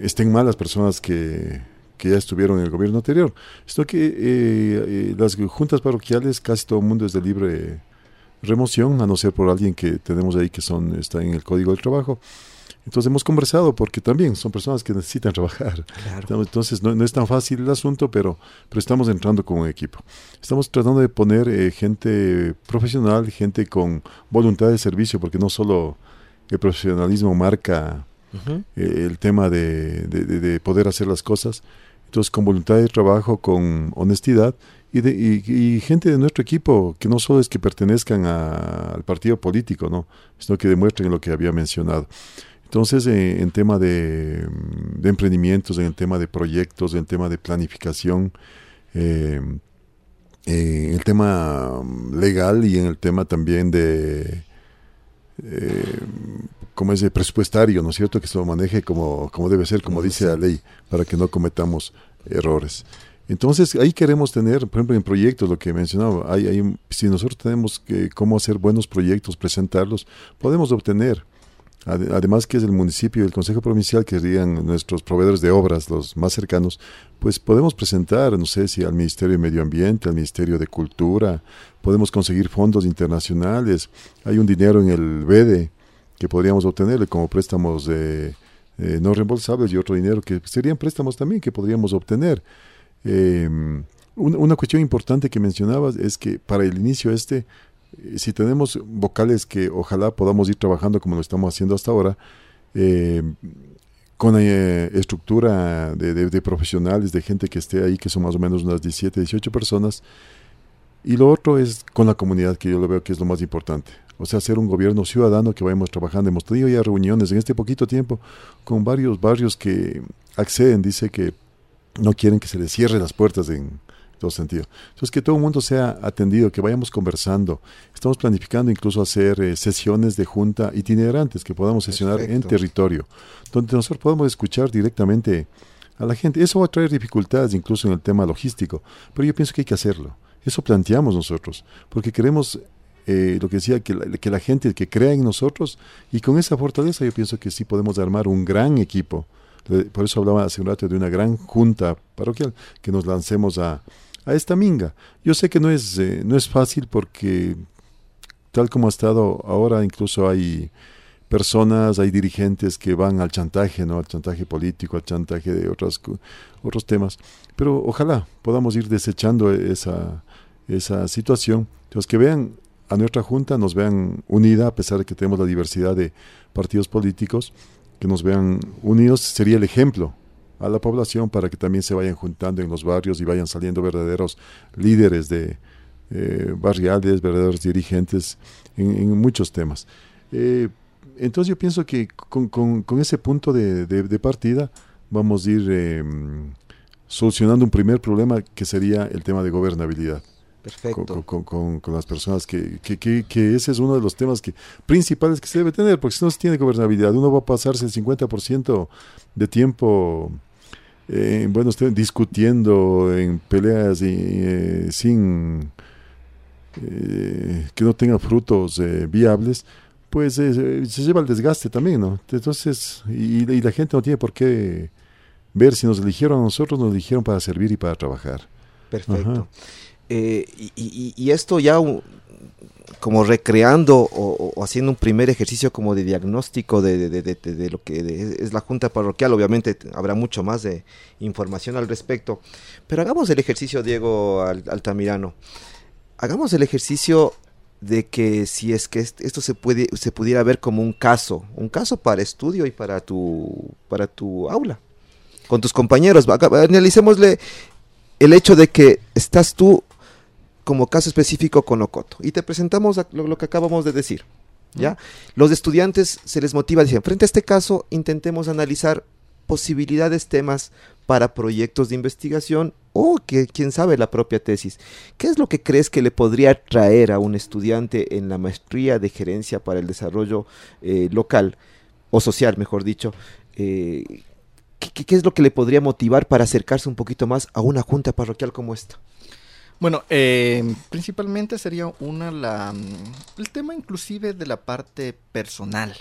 estén mal las personas que, que, ya estuvieron en el gobierno anterior, sino que las juntas parroquiales casi todo el mundo es de libre remoción, a no ser por alguien que tenemos ahí que son está en el código del trabajo. Entonces hemos conversado porque también son personas que necesitan trabajar. Entonces no, es tan fácil el asunto, pero, pero estamos entrando con un equipo. Estamos tratando de poner eh, gente profesional, gente con voluntad de servicio, porque no solo el profesionalismo marca eh, el tema de, de, poder hacer las cosas. Entonces con voluntad de trabajo, con honestidad y, de, y, gente de nuestro equipo que no solo es que pertenezcan al partido político, ¿no? sino que demuestren lo que había mencionado. Entonces, eh, en tema de, emprendimientos, en el tema de proyectos, en el tema de planificación, eh, en el tema legal y en el tema también de, como es de presupuestario, ¿no es cierto? Que se lo maneje como, como debe ser, como dice la ley, para que no cometamos errores. Entonces, ahí queremos tener, por ejemplo, en proyectos, lo que mencionaba, hay, hay, si nosotros tenemos que, cómo hacer buenos proyectos, presentarlos, podemos obtener. Además que es el municipio y el Consejo Provincial, que serían nuestros proveedores de obras, los más cercanos, pues podemos presentar, no sé si al Ministerio de Medio Ambiente, al Ministerio de Cultura, podemos conseguir fondos internacionales, hay un dinero en el BEDE que podríamos obtener como préstamos de, eh, no reembolsables y otro dinero que serían préstamos también que podríamos obtener. Eh, una cuestión importante que mencionabas es que para el inicio este, si tenemos vocales que ojalá podamos ir trabajando como lo estamos haciendo hasta ahora, eh, con eh, estructura de, de, profesionales, de gente que esté ahí, que son más o menos unas 17, 18 personas. Y lo otro es con la comunidad, que yo lo veo que es lo más importante. O sea, ser un gobierno ciudadano que vayamos trabajando. Hemos tenido ya reuniones en este poquito tiempo con varios barrios que acceden, dice que no quieren que se les cierre las puertas en todo sentido. Entonces, que todo el mundo sea atendido, que vayamos conversando. Estamos planificando incluso hacer eh, sesiones de junta itinerantes que podamos sesionar en territorio, donde nosotros podamos escuchar directamente a la gente. Eso va a traer dificultades incluso en el tema logístico, pero yo pienso que hay que hacerlo. Eso planteamos nosotros, porque queremos eh, lo que decía, que la, que la gente que crea en nosotros y con esa fortaleza yo pienso que sí podemos armar un gran equipo por eso hablaba hace un rato de una gran junta parroquial, que nos lancemos a, a esta minga. Yo sé que no es, eh, no es fácil porque tal como ha estado ahora, incluso hay personas, hay dirigentes que van al chantaje, ¿no? Al chantaje político, al chantaje de otras, otros temas. Pero ojalá podamos ir desechando esa, esa situación. Los que vean a nuestra Junta, nos vean unida, a pesar de que tenemos la diversidad de partidos políticos, que nos vean unidos sería el ejemplo a la población para que también se vayan juntando en los barrios y vayan saliendo verdaderos líderes de eh, barriales, verdaderos dirigentes en, muchos temas. Eh, entonces yo pienso que con, con, ese punto de, de, partida vamos a ir em, solucionando un primer problema que sería el tema de gobernabilidad. Perfecto. Con, con, con, las personas, que, que, que, ese es uno de los temas que, principales que se debe tener, porque si no se tiene gobernabilidad, uno va a pasarse el 50% de tiempo eh, bueno, estén discutiendo en peleas y, eh, sin que no tengan frutos viables, pues se lleva el desgaste también, ¿no? Entonces, y, y, la gente no tiene por qué ver si nos eligieron a nosotros, nos eligieron para servir y para trabajar. Perfecto. y, y, esto ya como recreando o, haciendo un primer ejercicio como de diagnóstico de, lo que es la junta parroquial. Obviamente habrá mucho más de información al respecto. Pero hagamos el ejercicio, Diego Altamirano. Hagamos el ejercicio de que si es que esto se puede se pudiera ver como un caso, un caso para estudio y para tu para tu aula con tus compañeros. Analicémosle el hecho de que estás tú como caso específico con Ocoto. Y te presentamos lo, que acabamos de decir. ¿ya? Los estudiantes se les motiva, dicen, frente a este caso, intentemos analizar posibilidades, temas para proyectos de investigación o que quién sabe la propia tesis. ¿Qué es lo que crees que le podría traer a un estudiante en la maestría de gerencia para el desarrollo eh, local o social, mejor dicho? Eh, ¿qué, es lo que le podría motivar para acercarse un poquito más a una junta parroquial como esta? Bueno, eh, principalmente sería una la mm, el tema inclusive de la parte personal.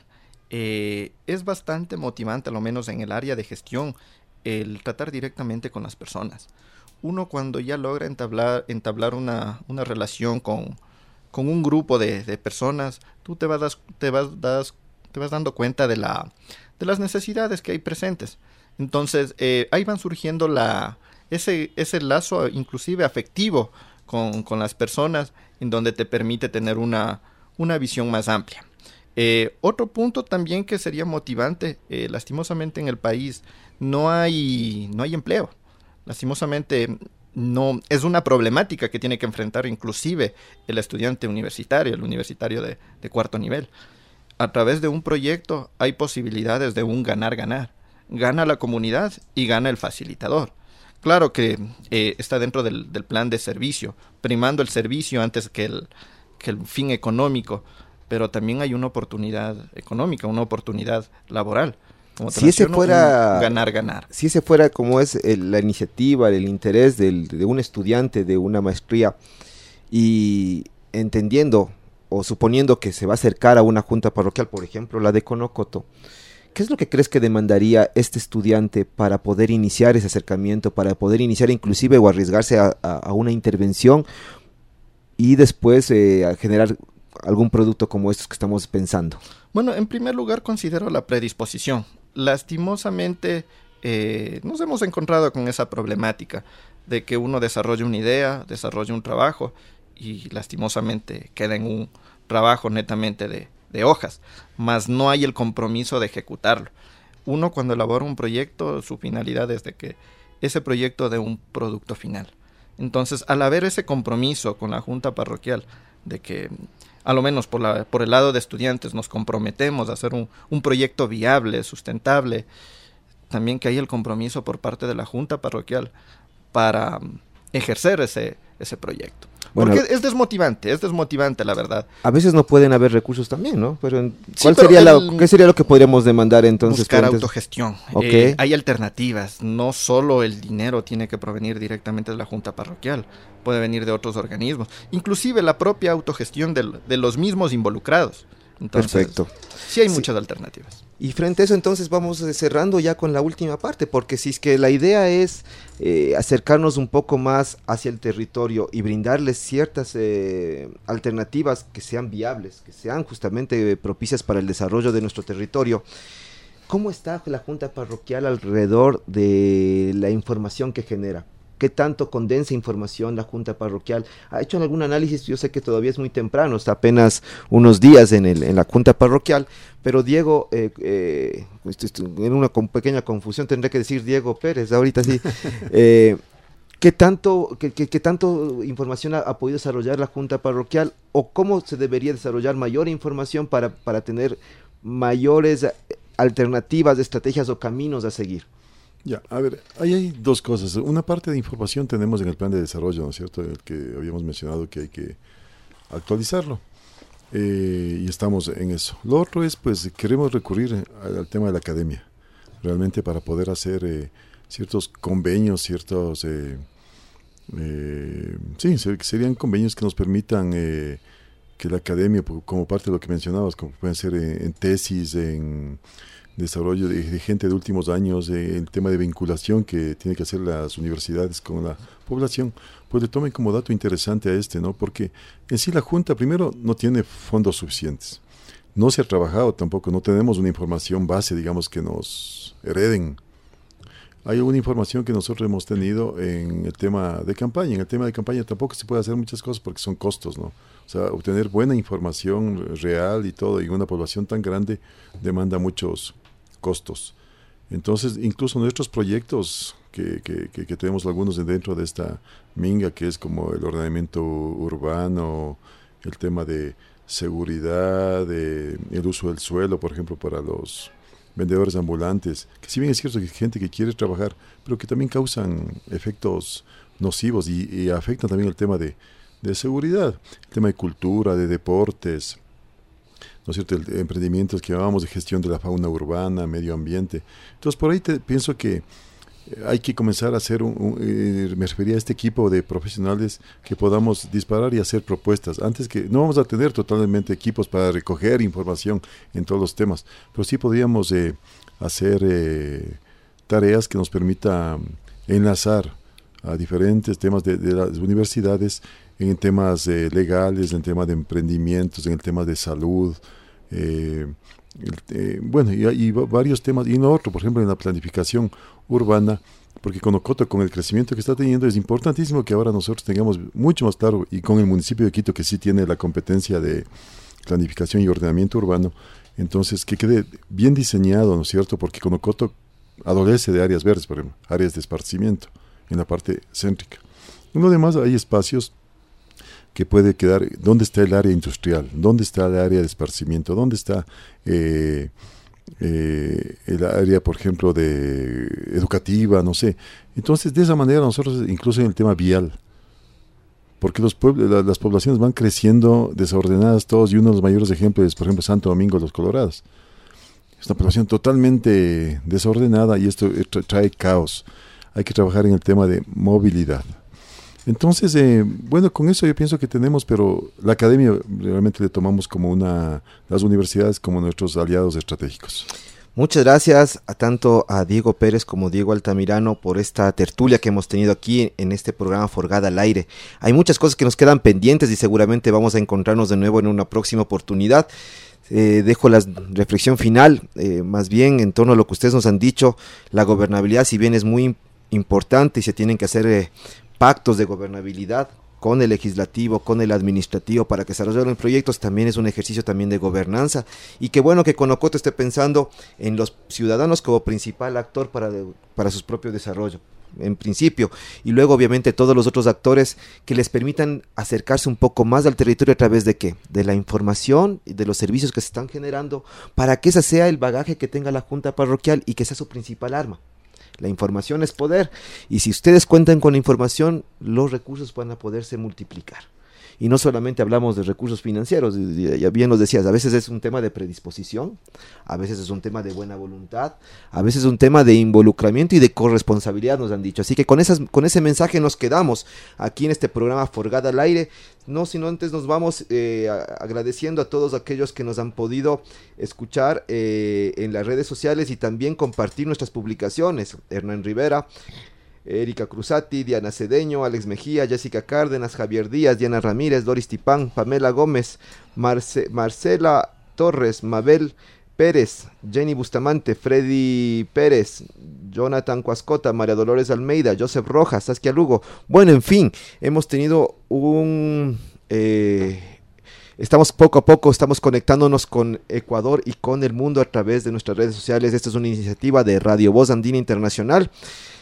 Eh, es bastante motivante, a lo menos en el área de gestión, el tratar directamente con las personas. Uno cuando ya logra entablar, entablar una, una relación con, con, un grupo de, de, personas, tú te vas, te, vas, das, te vas dando cuenta de, la, de las necesidades que hay presentes. Entonces, eh, ahí van surgiendo la, ese, ese lazo inclusive afectivo con, las personas en donde te permite tener una, una visión más amplia. Eh, otro punto también que sería motivante, eh, lastimosamente en el país no hay, no hay empleo. Lastimosamente no es una problemática que tiene que enfrentar inclusive el estudiante universitario, el universitario de, de cuarto nivel. A través de un proyecto hay posibilidades de un ganar-ganar. Gana la comunidad y gana el facilitador. Claro que eh, está dentro del, plan de servicio, primando el servicio antes que el, que el fin económico, pero también hay una oportunidad económica, una oportunidad laboral. si ese fuera ganar ganar si ese fuera como es la iniciativa el interés del, de un estudiante de una maestría y entendiendo o suponiendo que se va a acercar a una junta parroquial por ejemplo la de Conocoto ¿Qué es lo que crees que demandaría este estudiante para poder iniciar ese acercamiento, para poder iniciar inclusive o arriesgarse a, una intervención y después eh, generar algún producto como estos que estamos pensando? Bueno, en primer lugar considero la predisposición. Lastimosamente eh, nos hemos encontrado con esa problemática de que uno desarrolla una idea, desarrolla un trabajo y lastimosamente queda en un trabajo netamente de, de hojas, mas no hay el compromiso de ejecutarlo. Uno cuando elabora un proyecto, su finalidad es de que ese proyecto dé un producto final. Entonces, al haber ese compromiso con la Junta Parroquial, de que a lo menos por, la, por el lado de estudiantes nos comprometemos a hacer un, un proyecto viable, sustentable, también que hay el compromiso por parte de la Junta Parroquial para ejercer ese, ese proyecto. Porque es desmotivante, es desmotivante la verdad. A veces no pueden haber recursos también, ¿no? Pero ¿cuál sería ¿qué sería lo que podríamos demandar entonces? Buscar autogestión. Eh, hay alternativas, no solo el dinero tiene que provenir directamente de la junta parroquial, puede venir de otros organismos, inclusive la propia autogestión de, los mismos involucrados. Perfecto. Sí hay muchas alternativas. Y frente a eso entonces vamos eh, cerrando ya con la última parte, porque si es que la idea es eh, acercarnos un poco más hacia el territorio y brindarles ciertas eh, alternativas que sean viables, que sean justamente propicias para el desarrollo de nuestro territorio, ¿cómo está la Junta Parroquial alrededor de la información que genera? Qué tanto condensa información la Junta Parroquial. ¿Ha hecho algún análisis? Yo sé que todavía es muy temprano, está apenas unos días en, el, en la Junta Parroquial, pero Diego, eh, eh, en una pequeña confusión tendré que decir Diego Pérez, ahorita sí. Eh, ¿Qué tanto, qué, tanto información ha, podido desarrollar la Junta Parroquial o cómo se debería desarrollar mayor información para, para tener mayores alternativas, estrategias o caminos a seguir? Ya, a ver, ahí hay dos cosas. Una parte de información tenemos en el plan de desarrollo, ¿no es cierto? El que habíamos mencionado que hay que actualizarlo. Eh, y estamos en eso. Lo otro es, pues, queremos recurrir al, tema de la academia, realmente para poder hacer eh, ciertos convenios, ciertos... sí, serían convenios que nos permitan que la academia, como parte de lo que mencionabas, como pueden ser en, tesis, en desarrollo de, gente de últimos años, el tema de vinculación que tiene que hacer las universidades con la población, pues le tomen como dato interesante a este, ¿no? Porque en sí la Junta, primero, no tiene fondos suficientes. No se ha trabajado tampoco, no tenemos una información base, digamos, que nos hereden hay una información que nosotros hemos tenido en el tema de campaña. En el tema de campaña tampoco se puede hacer muchas cosas porque son costos, ¿no? O sea, obtener buena información real y todo, y una población tan grande demanda muchos costos. Entonces, incluso nuestros proyectos, que, que, que, tenemos algunos dentro de esta minga, que es como el ordenamiento urbano, el tema de seguridad, de el uso del suelo, por ejemplo, para los vendedores ambulantes, que si bien es cierto que hay gente que quiere trabajar, pero que también causan efectos nocivos y, afectan también el tema de, seguridad, el tema de cultura, de deportes, ¿no es cierto?, el, emprendimientos que llamamos de gestión de la fauna urbana, medio ambiente. Entonces, por ahí te, pienso que hay que comenzar a hacer, un, eh, me refería a este equipo de profesionales que podamos disparar y hacer propuestas. Antes que no vamos a tener totalmente equipos para recoger información en todos los temas, pero sí podríamos eh, hacer eh, tareas que nos permitan enlazar a diferentes temas de, las universidades en temas legales, en temas de emprendimientos, en el tema de salud. bueno, y, y, varios temas, y no otro, por ejemplo, en la planificación urbana, porque con Ocoto, con el crecimiento que está teniendo, es importantísimo que ahora nosotros tengamos mucho más claro, y con el municipio de Quito, que sí tiene la competencia de planificación y ordenamiento urbano, entonces que quede bien diseñado, ¿no es cierto? Porque con Ocoto adolece de áreas verdes, por ejemplo, áreas de esparcimiento en la parte céntrica. Uno además hay espacios que puede quedar, ¿dónde está el área industrial? ¿Dónde está el área de esparcimiento? ¿Dónde está eh, eh, el área, por ejemplo, de educativa, no sé. Entonces, de esa manera nosotros, incluso en el tema vial, porque los pueblos, las poblaciones van creciendo desordenadas todos, y uno de los mayores ejemplos es, por ejemplo, Santo Domingo, los Colorados. Es una población totalmente desordenada y esto trae caos. Hay que trabajar en el tema de movilidad. Entonces, eh, bueno, con eso yo pienso que tenemos, pero la academia realmente le tomamos como una, las universidades como nuestros aliados estratégicos. Muchas gracias a tanto a Diego Pérez como Diego Altamirano por esta tertulia que hemos tenido aquí en este programa Forgada al Aire. Hay muchas cosas que nos quedan pendientes y seguramente vamos a encontrarnos de nuevo en una próxima oportunidad. Eh, dejo la reflexión final, eh, más bien en torno a lo que ustedes nos han dicho, la gobernabilidad si bien es muy importante y se tienen que hacer pactos de gobernabilidad con el legislativo, con el administrativo para que se desarrollen proyectos, también es un ejercicio también de gobernanza. Y qué bueno que Conocoto esté pensando en los ciudadanos como principal actor para, para su propio desarrollo en principio, y luego obviamente todos los otros actores que les permitan acercarse un poco más al territorio a través de qué? De la información y de los servicios que se están generando para que ese sea el bagaje que tenga la Junta Parroquial y que sea su principal arma. La información es poder y si ustedes cuentan con la información, los recursos van a poderse multiplicar. Y no solamente hablamos de recursos financieros, ya bien nos decías, a veces es un tema de predisposición, a veces es un tema de buena voluntad, a veces es un tema de involucramiento y de corresponsabilidad, nos han dicho. Así que con, esas, con ese mensaje nos quedamos aquí en este programa Forgada al Aire. No, sino antes nos vamos eh, agradeciendo a todos aquellos que nos han podido escuchar eh, en las redes sociales y también compartir nuestras publicaciones. Hernán Rivera, Erika Cruzati, Diana Cedeño, Alex Mejía, Jessica Cárdenas, Javier Díaz, Diana Ramírez, Doris Tipán, Pamela Gómez, Marcela Torres, Mabel Pérez, Jenny Bustamante, Freddy Pérez, Jonathan Cuascota, María Dolores Almeida, Joseph Rojas, Saskia Lugo. Bueno, en fin, hemos tenido un... Eh, estamos poco a poco, estamos conectándonos con Ecuador y con el mundo a través de nuestras redes sociales. Esta es una iniciativa de Radio Voz Andina Internacional.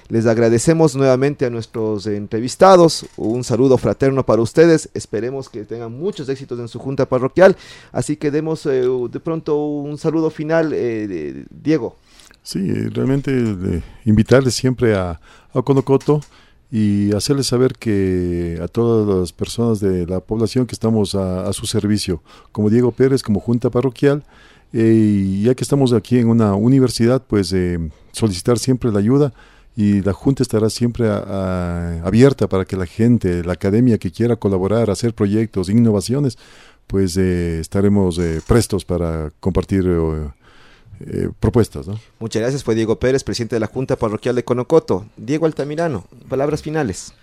Les agradecemos nuevamente a nuestros entrevistados. Un saludo fraterno para ustedes. Esperemos que tengan muchos éxitos en su junta parroquial. Así que demos eh, de pronto un saludo final, eh, Diego. Sí, realmente invitarles siempre a, a Conocoto y hacerles saber que a todas las personas de la población que estamos a, su servicio, como Diego Pérez, como Junta Parroquial, eh, y ya que estamos aquí en una universidad, pues solicitar siempre la ayuda y la Junta estará siempre abierta para que la gente, la academia que quiera colaborar, hacer proyectos, innovaciones, pues eh, estaremos eh, prestos para compartir eh, propuestas. Muchas gracias, fue Diego Pérez, presidente de la Junta Parroquial de Conocoto. Diego Altamirano, palabras finales.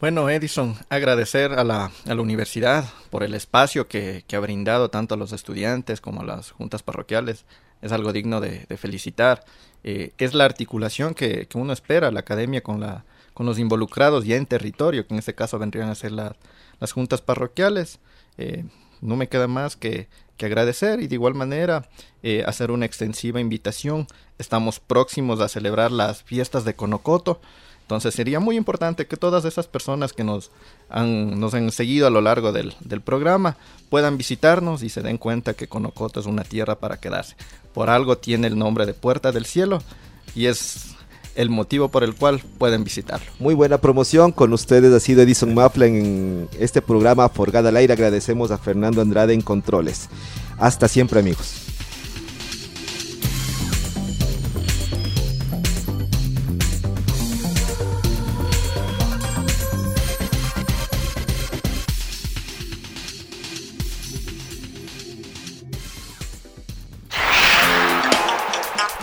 Bueno, Edison, agradecer a la, a la universidad por el espacio que, que, ha brindado tanto a los estudiantes como a las juntas parroquiales. Es algo digno de, felicitar. Eh, es la articulación que, que, uno espera, la academia con, la, con los involucrados ya en territorio, que en este caso vendrían a ser las juntas parroquiales. Eh, no me queda más que, que agradecer y de igual manera eh, hacer una extensiva invitación. Estamos próximos a celebrar las fiestas de Conocoto. Entonces sería muy importante que todas esas personas que nos han, nos han seguido a lo largo del, del programa puedan visitarnos y se den cuenta que Conocoto es una tierra para quedarse. Por algo tiene el nombre de Puerta del Cielo y es el motivo por el cual pueden visitarlo. Muy buena promoción. Con ustedes ha sido Edison Mafla en este programa Forgada al Aire. Agradecemos a Fernando Andrade en Controles. Hasta siempre amigos.